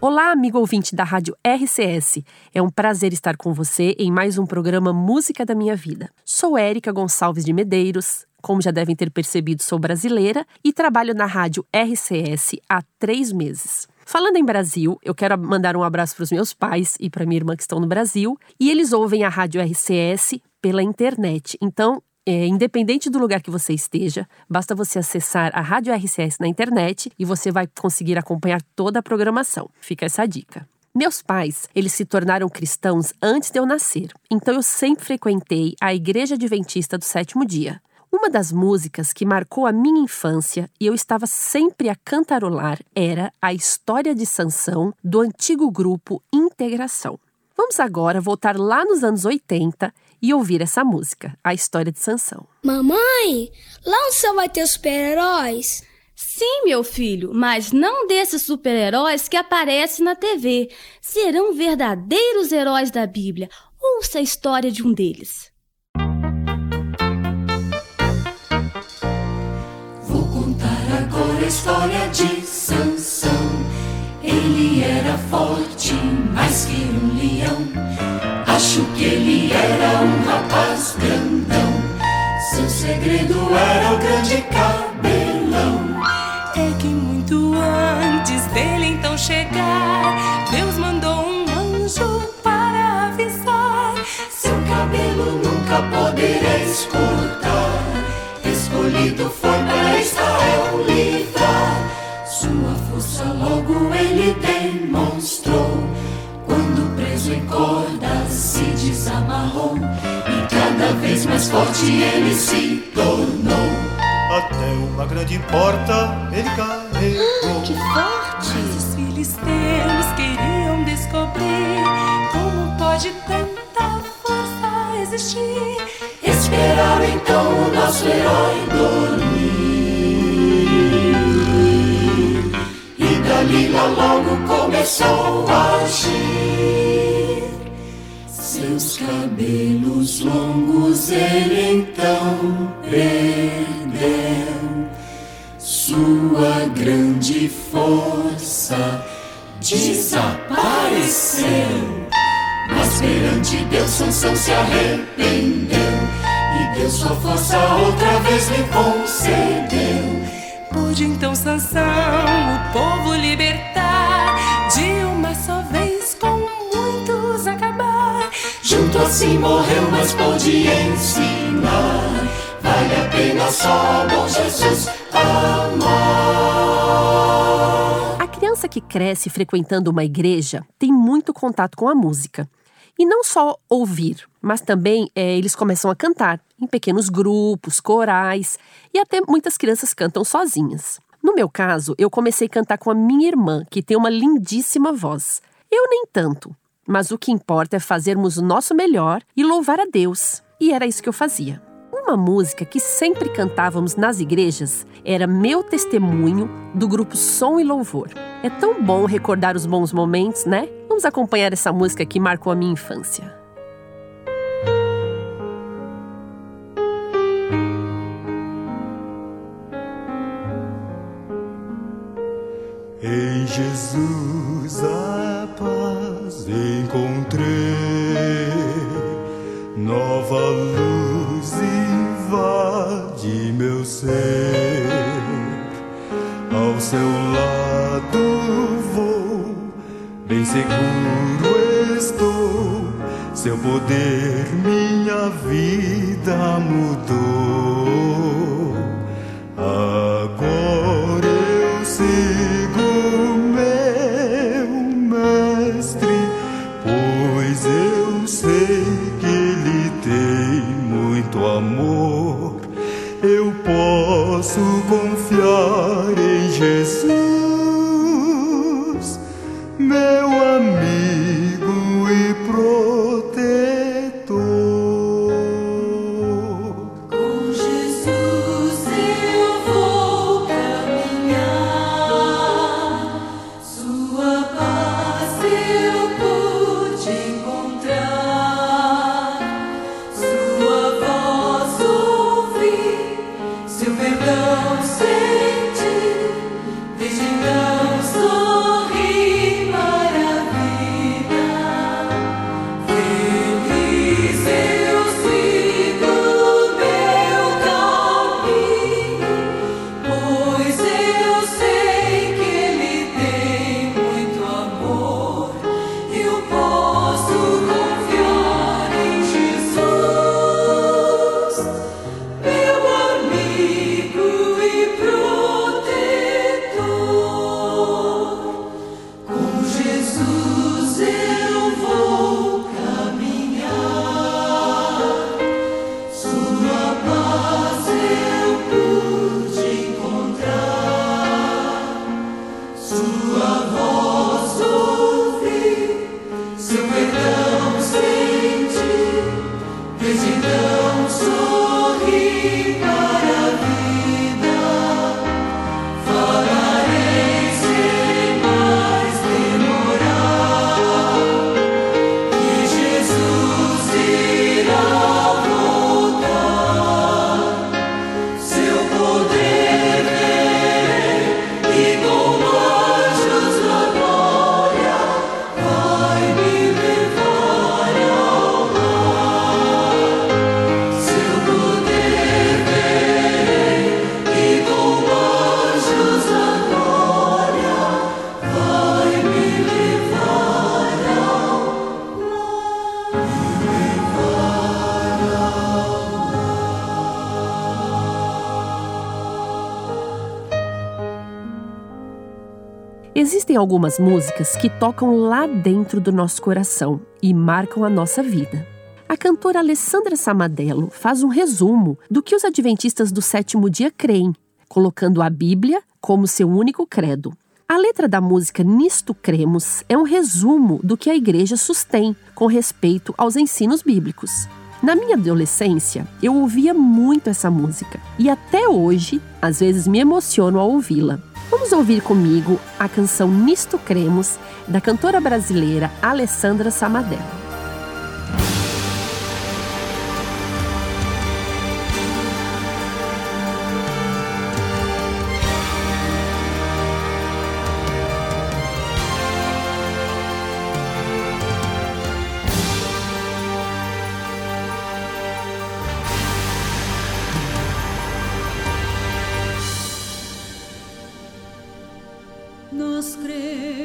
Olá, amigo ouvinte da Rádio RCS. É um prazer estar com você em mais um programa Música da Minha Vida. Sou Érica Gonçalves de Medeiros. Como já devem ter percebido, sou brasileira e trabalho na Rádio RCS há três meses. Falando em Brasil, eu quero mandar um abraço para os meus pais e para minha irmã que estão no Brasil. E eles ouvem a Rádio RCS pela internet. Então, é, independente do lugar que você esteja, basta você acessar a Rádio RCS na internet e você vai conseguir acompanhar toda a programação. Fica essa dica. Meus pais, eles se tornaram cristãos antes de eu nascer, então eu sempre frequentei a Igreja Adventista do Sétimo Dia. Uma das músicas que marcou a minha infância e eu estava sempre a cantarolar era a História de Sansão do antigo grupo Integração. Vamos agora voltar lá nos anos 80 e ouvir essa música, a história de Sansão. Mamãe, lá no céu vai ter super-heróis? Sim, meu filho, mas não desses super-heróis que aparecem na TV. Serão verdadeiros heróis da Bíblia. Ouça a história de um deles. Vou contar agora a história de Sansão. Ele era forte, mais que um leão. Acho que ele era um rapaz grandão. Seu segredo era o grande cabelão. É que muito antes dele então chegar, Deus mandou um anjo para avisar. Seu cabelo nunca podereis cortar. Escolhido foi para Israel livrar. Sua força logo ele demonstrou. Mais forte ele se tornou. Até uma grande porta ele carregou. Que forte! Mas os filisteus queriam descobrir como pode tanta força existir. Esperaram então o nosso herói dormir. E Dalila logo começou a agir. Seus cabelos longos ele então perdeu. Sua grande força desapareceu. Mas perante Deus Sansão se arrependeu E Deus sua força outra vez lhe concedeu Pôde então Sansão o povo libertar, assim morreu, mas pôde ensinar Vale a pena só bom Jesus amar A criança que cresce frequentando uma igreja tem muito contato com a música. E não só ouvir, mas também é, eles começam a cantar em pequenos grupos, corais e até muitas crianças cantam sozinhas. No meu caso, eu comecei a cantar com a minha irmã, que tem uma lindíssima voz. Eu nem tanto, mas o que importa é fazermos o nosso melhor e louvar a Deus. E era isso que eu fazia. Uma música que sempre cantávamos nas igrejas era Meu Testemunho, do grupo Som e Louvor. É tão bom recordar os bons momentos, né? Vamos acompanhar essa música que marcou a minha infância. Em Jesus nova luz invade meu ser. Ao seu lado vou, bem seguro estou. Seu poder minha vida mudou. Posso confiar Existem algumas músicas que tocam lá dentro do nosso coração e marcam a nossa vida. A cantora Alessandra Samadello faz um resumo do que os adventistas do sétimo dia creem, colocando a Bíblia como seu único credo. A letra da música Nisto Cremos é um resumo do que a igreja sustém com respeito aos ensinos bíblicos. Na minha adolescência, eu ouvia muito essa música e até hoje, às vezes, me emociono ao ouvi-la. Vamos ouvir comigo a canção Nisto Cremos, da cantora brasileira Alessandra Samadello.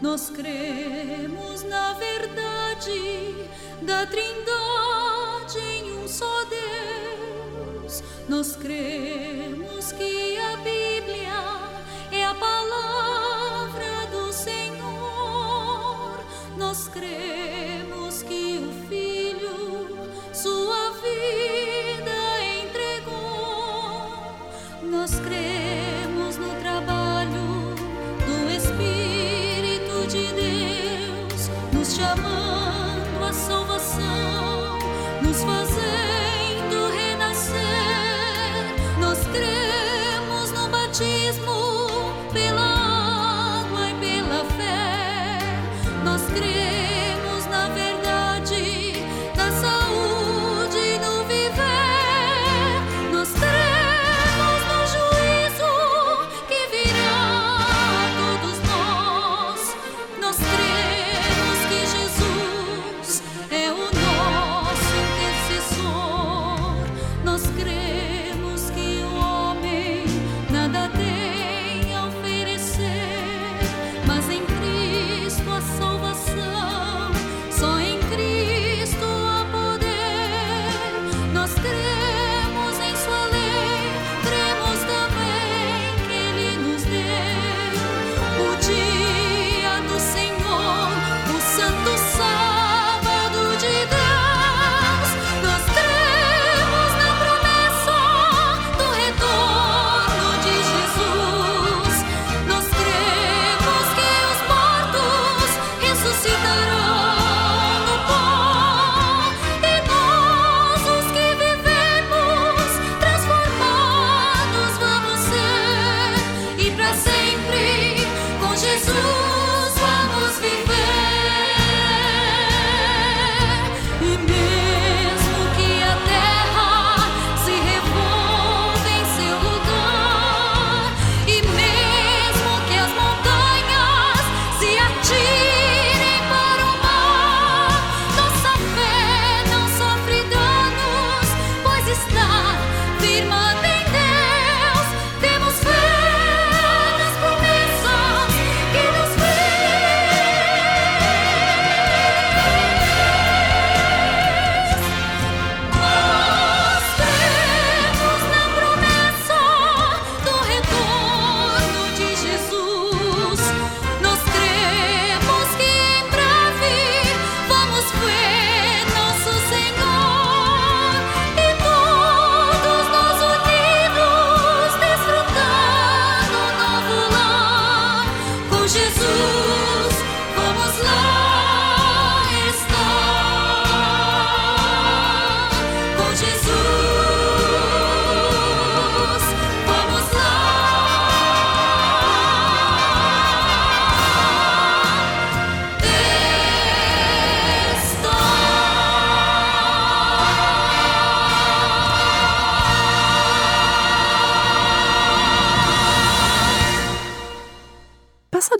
Nós cremos na verdade da Trindade em um só Deus. Nós cremos que a Bíblia é a palavra do Senhor. Nós cremos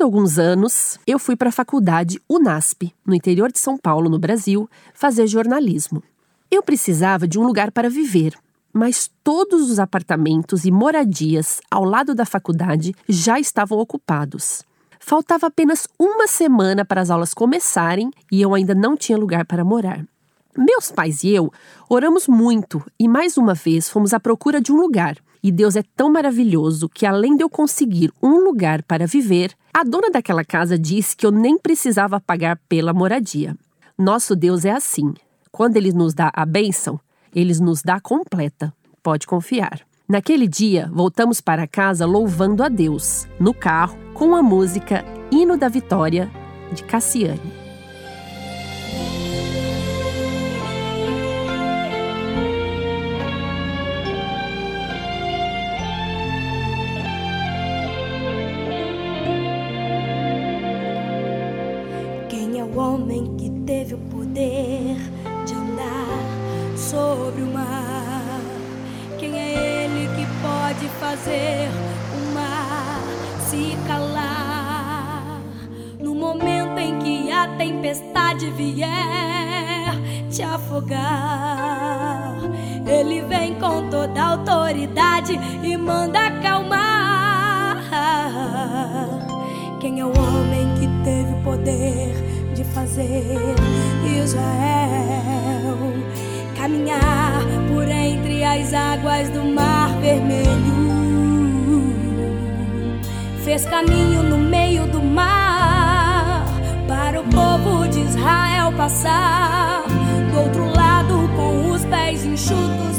Passado alguns anos, eu fui para a faculdade UNASP, no interior de São Paulo, no Brasil, fazer jornalismo. Eu precisava de um lugar para viver, mas todos os apartamentos e moradias ao lado da faculdade já estavam ocupados. Faltava apenas uma semana para as aulas começarem e eu ainda não tinha lugar para morar. Meus pais e eu oramos muito e mais uma vez fomos à procura de um lugar. E Deus é tão maravilhoso que, além de eu conseguir um lugar para viver, a dona daquela casa disse que eu nem precisava pagar pela moradia. Nosso Deus é assim. Quando ele nos dá a bênção, ele nos dá completa. Pode confiar. Naquele dia, voltamos para casa louvando a Deus, no carro, com a música Hino da Vitória, de Cassiane. Fazer o mar se calar. No momento em que a tempestade vier te afogar, ele vem com toda a autoridade e manda acalmar. Quem é o homem que teve o poder de fazer Israel caminhar por entre as águas do mar vermelho? fez caminho no meio do mar para o povo de Israel passar. Do outro lado, com os pés enxutos,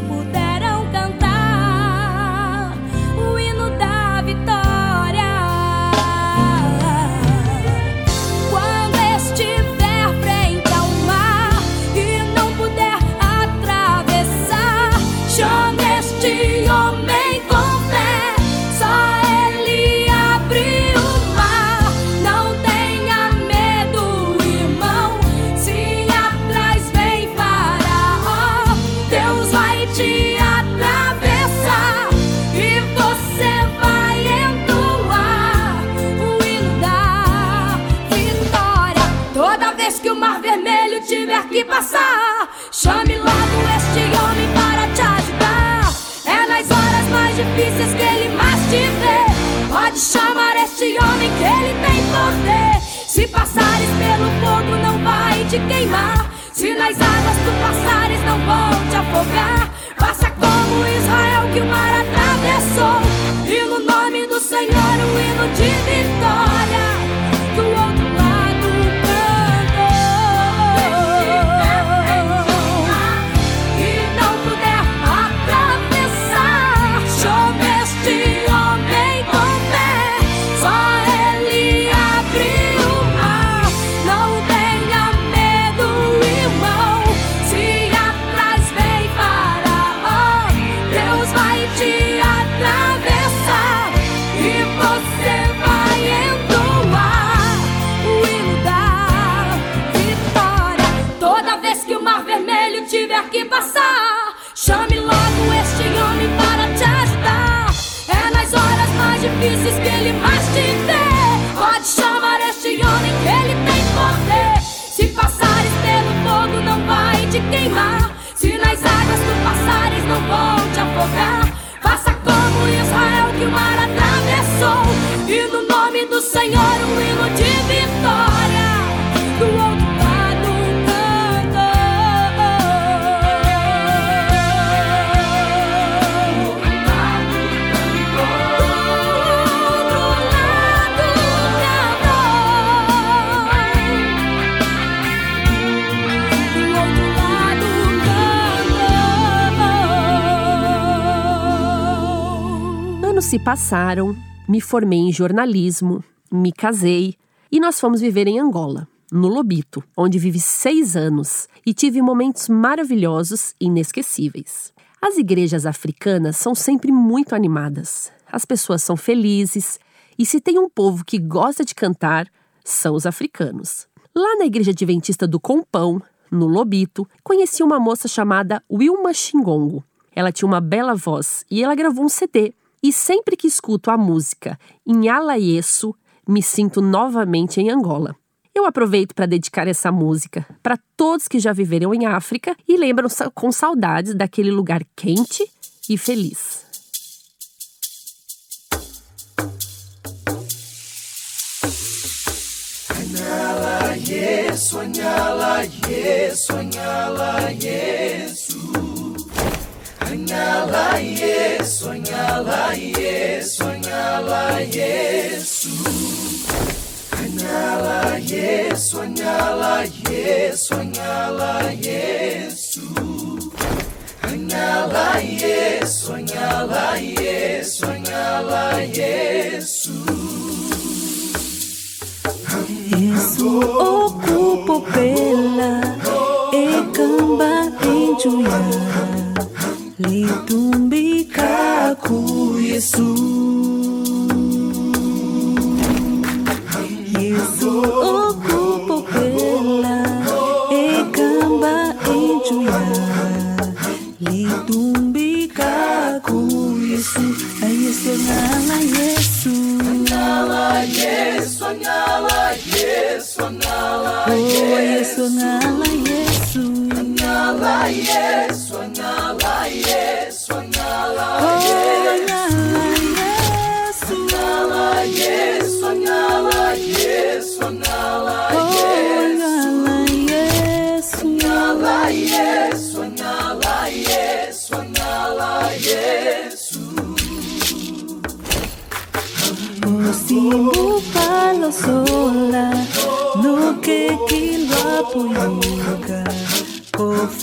afogar. Faça como Israel que o mar atravessou. E no nome do Senhor, hino de se passaram, me formei em jornalismo, me casei e nós fomos viver em Angola, no Lobito, onde vivi seis anos e tive momentos maravilhosos e inesquecíveis. As igrejas africanas são sempre muito animadas, as pessoas são felizes e se tem um povo que gosta de cantar, são os africanos. Lá na igreja adventista do Compão, no Lobito, conheci uma moça chamada Wilma Xingongo. Ela tinha uma bela voz e ela gravou um CD e sempre que escuto a música em Alaieço, me sinto novamente em Angola. Eu aproveito para dedicar essa música para todos que já viveram em África e lembram com saudades daquele lugar quente e feliz. yeah. Yesu, anyala Yesu, anyala Yesu. Yesu, anyala Yesu, anyala Yesu. Anyala Yesu, anyala Yesu, anyala Yesu. Anyala nitumbika ku Yesu.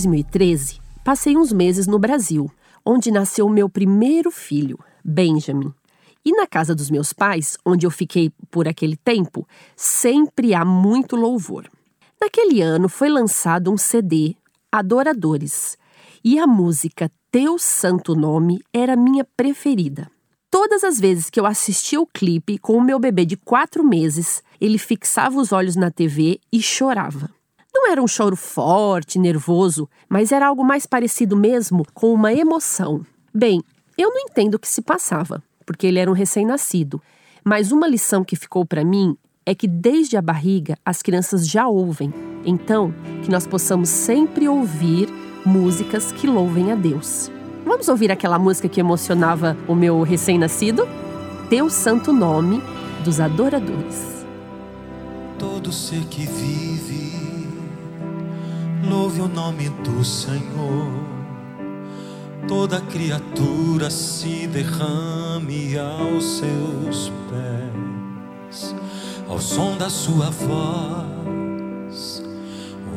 2013, passei uns meses no Brasil, onde nasceu meu primeiro filho, Benjamin. E na casa dos meus pais, onde eu fiquei por aquele tempo, sempre há muito louvor. Naquele ano foi lançado um CD, Adoradores, e a música Teu Santo Nome era minha preferida. Todas as vezes que eu assistia o clipe com o meu bebê de quatro meses, ele fixava os olhos na TV e chorava. Não era um choro forte, nervoso, mas era algo mais parecido mesmo com uma emoção. Bem, eu não entendo o que se passava, porque ele era um recém-nascido, mas uma lição que ficou para mim é que desde a barriga as crianças já ouvem. Então, que nós possamos sempre ouvir músicas que louvem a Deus. Vamos ouvir aquela música que emocionava o meu recém-nascido? Teu Santo Nome dos Adoradores. Todo ser que vive, louve o nome do Senhor. Toda criatura se derrame aos seus pés, ao som da sua voz,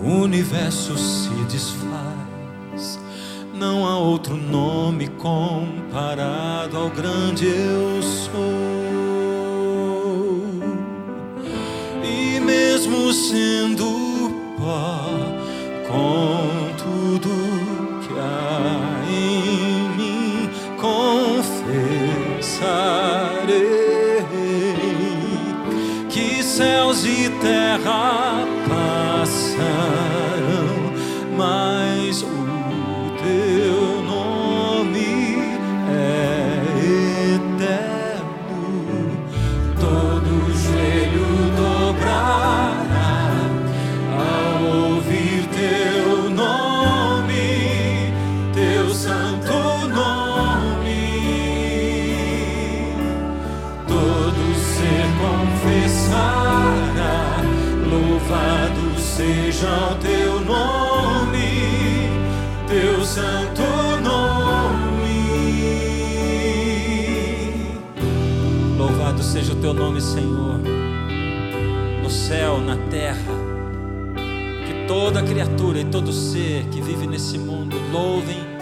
o universo se desfaz. Não há outro nome comparado ao grande eu sou. E mesmo sendo Sara, louvado seja o teu nome, teu santo nome. Louvado seja o teu nome, Senhor, no céu, na terra. Que toda criatura e todo ser que vive nesse mundo louvem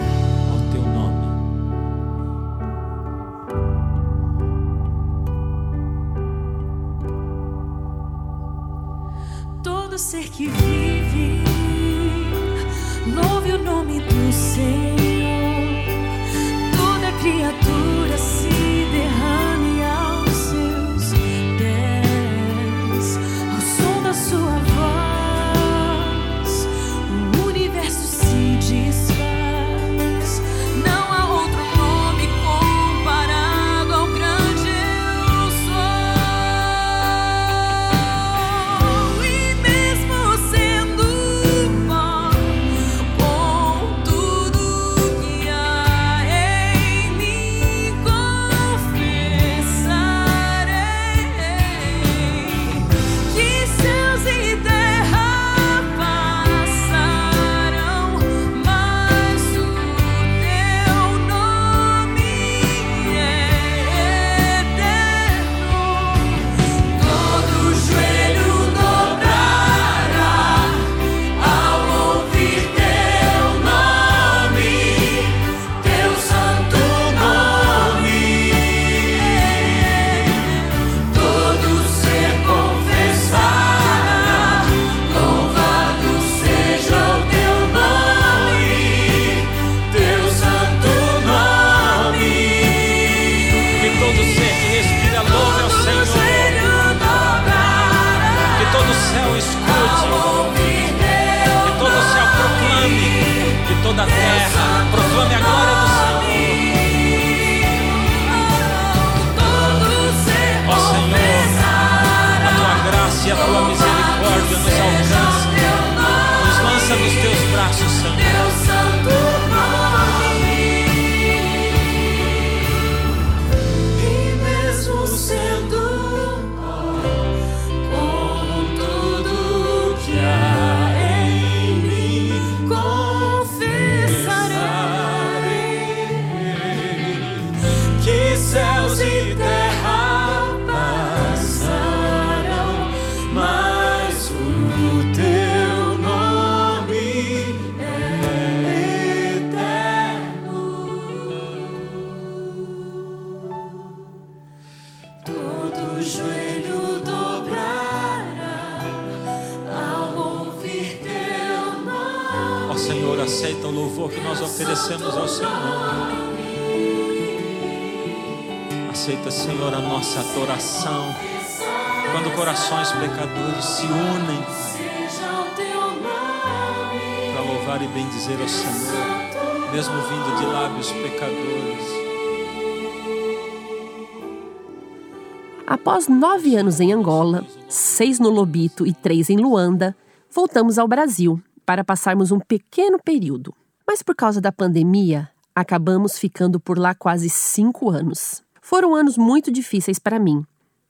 Após nove anos em Angola, seis no Lobito e três em Luanda, voltamos ao Brasil para passarmos um pequeno período. Mas por causa da pandemia, acabamos ficando por lá quase cinco anos. Foram anos muito difíceis para mim.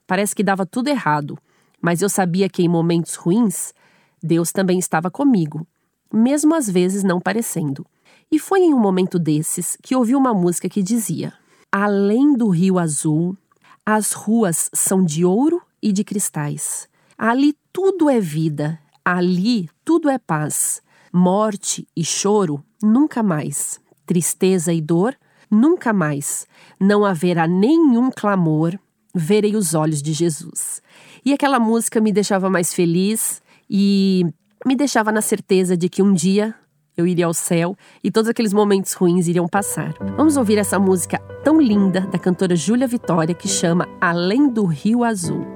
Parece que dava tudo errado, mas eu sabia que em momentos ruins, Deus também estava comigo, mesmo às vezes não parecendo. E foi em um momento desses que ouvi uma música que dizia: Além do rio azul, as ruas são de ouro e de cristais. Ali tudo é vida, ali tudo é paz. Morte e choro nunca mais. Tristeza e dor nunca mais. Não haverá nenhum clamor. Verei os olhos de Jesus. E aquela música me deixava mais feliz e me deixava na certeza de que um dia eu iria ao céu e todos aqueles momentos ruins iriam passar. Vamos ouvir essa música tão linda da cantora Júlia Vitória que chama Além do Rio Azul.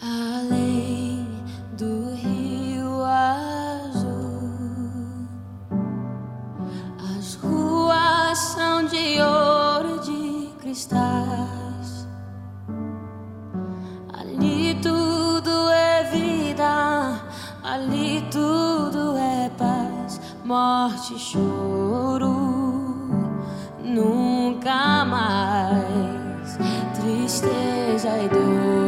Além choro, nunca mais, tristeza e dor,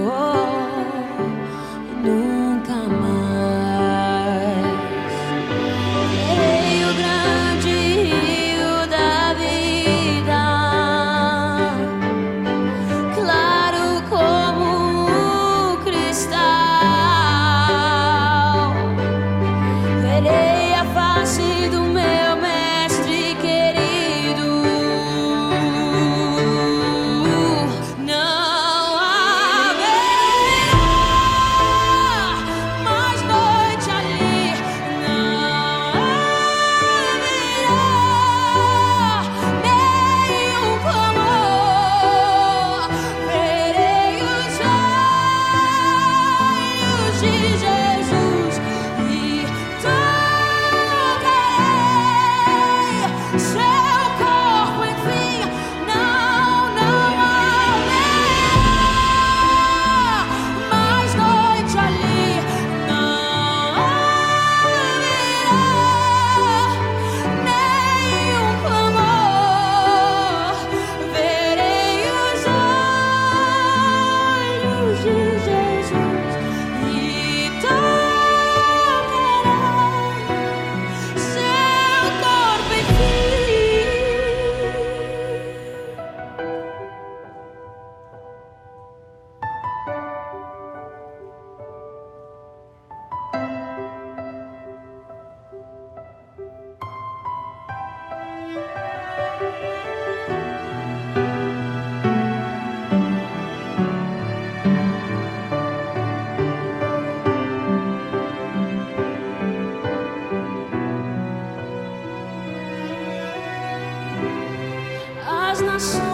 us.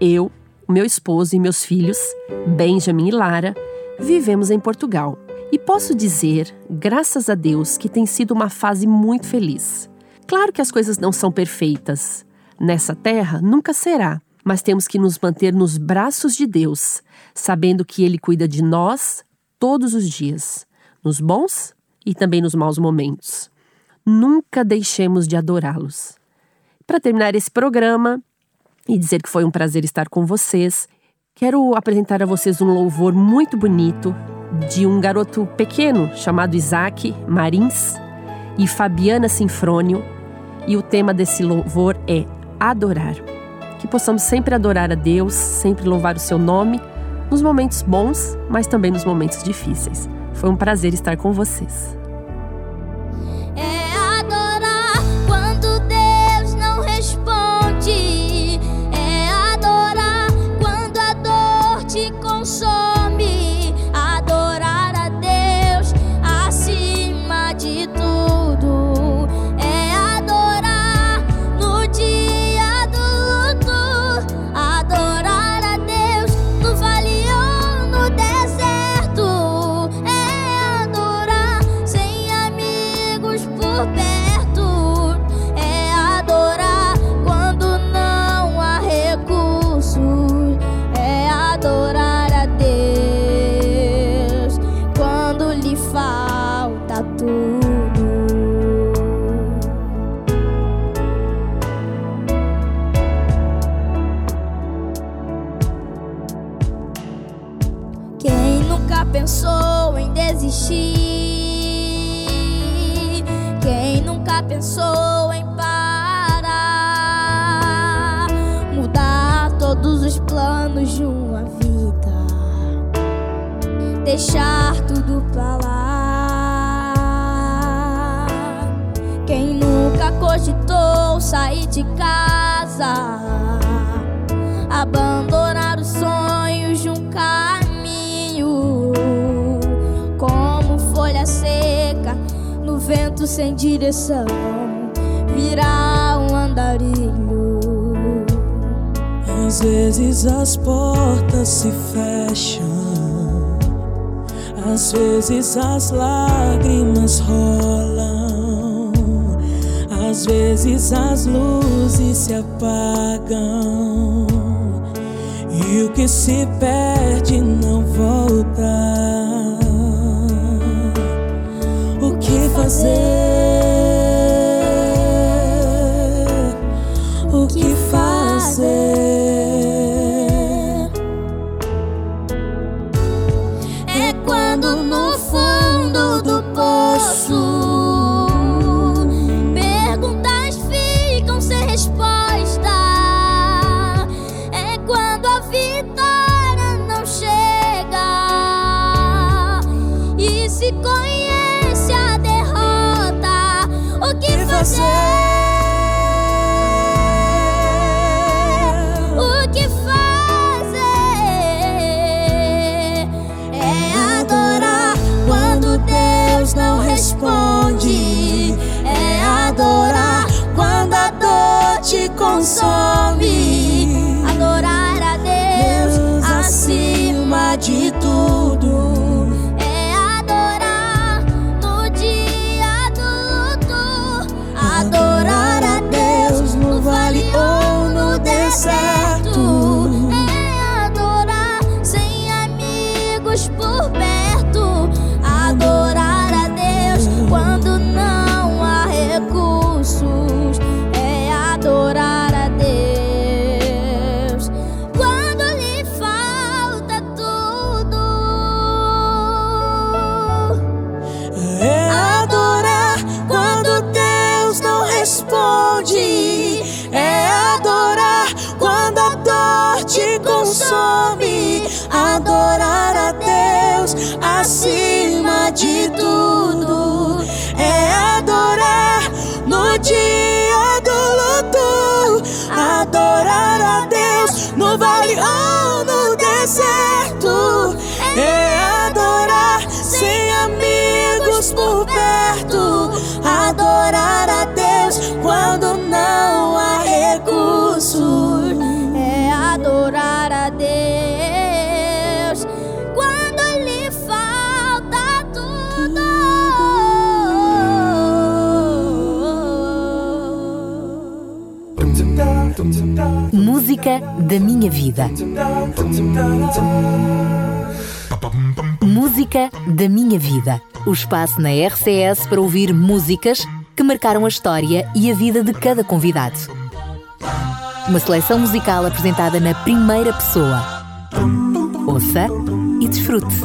Eu, meu esposo e meus filhos, Benjamin e Lara, vivemos em Portugal. E posso dizer, graças a Deus, que tem sido uma fase muito feliz. Claro que as coisas não são perfeitas. Nessa terra nunca será, mas temos que nos manter nos braços de Deus, sabendo que Ele cuida de nós todos os dias, nos bons e também nos maus momentos. Nunca deixemos de adorá-los. Para terminar esse programa, e dizer que foi um prazer estar com vocês. Quero apresentar a vocês um louvor muito bonito de um garoto pequeno chamado Isaac Marins e Fabiana Sinfrônio. E o tema desse louvor é Adorar. Que possamos sempre adorar a Deus, sempre louvar o seu nome, nos momentos bons, mas também nos momentos difíceis. Foi um prazer estar com vocês. Cogitou sair de casa, abandonar os sonhos de um carro? vento sem direção virar um andarilho. Às vezes as portas se fecham, às vezes as lágrimas rolam, às vezes as luzes se apagam e o que se perde não volta. O que fazer? Consome. Acima de tudo é adorar no dia do luto, adorar a Deus no vale ou no deserto, é adorar amigos por perto, adorar a Deus quando não há recursos, é adorar a Deus. Música da minha vida. Música da minha vida. O espaço na RCS para ouvir músicas que marcaram a história e a vida de cada convidado. Uma seleção musical apresentada na primeira pessoa. Ouça e desfrute.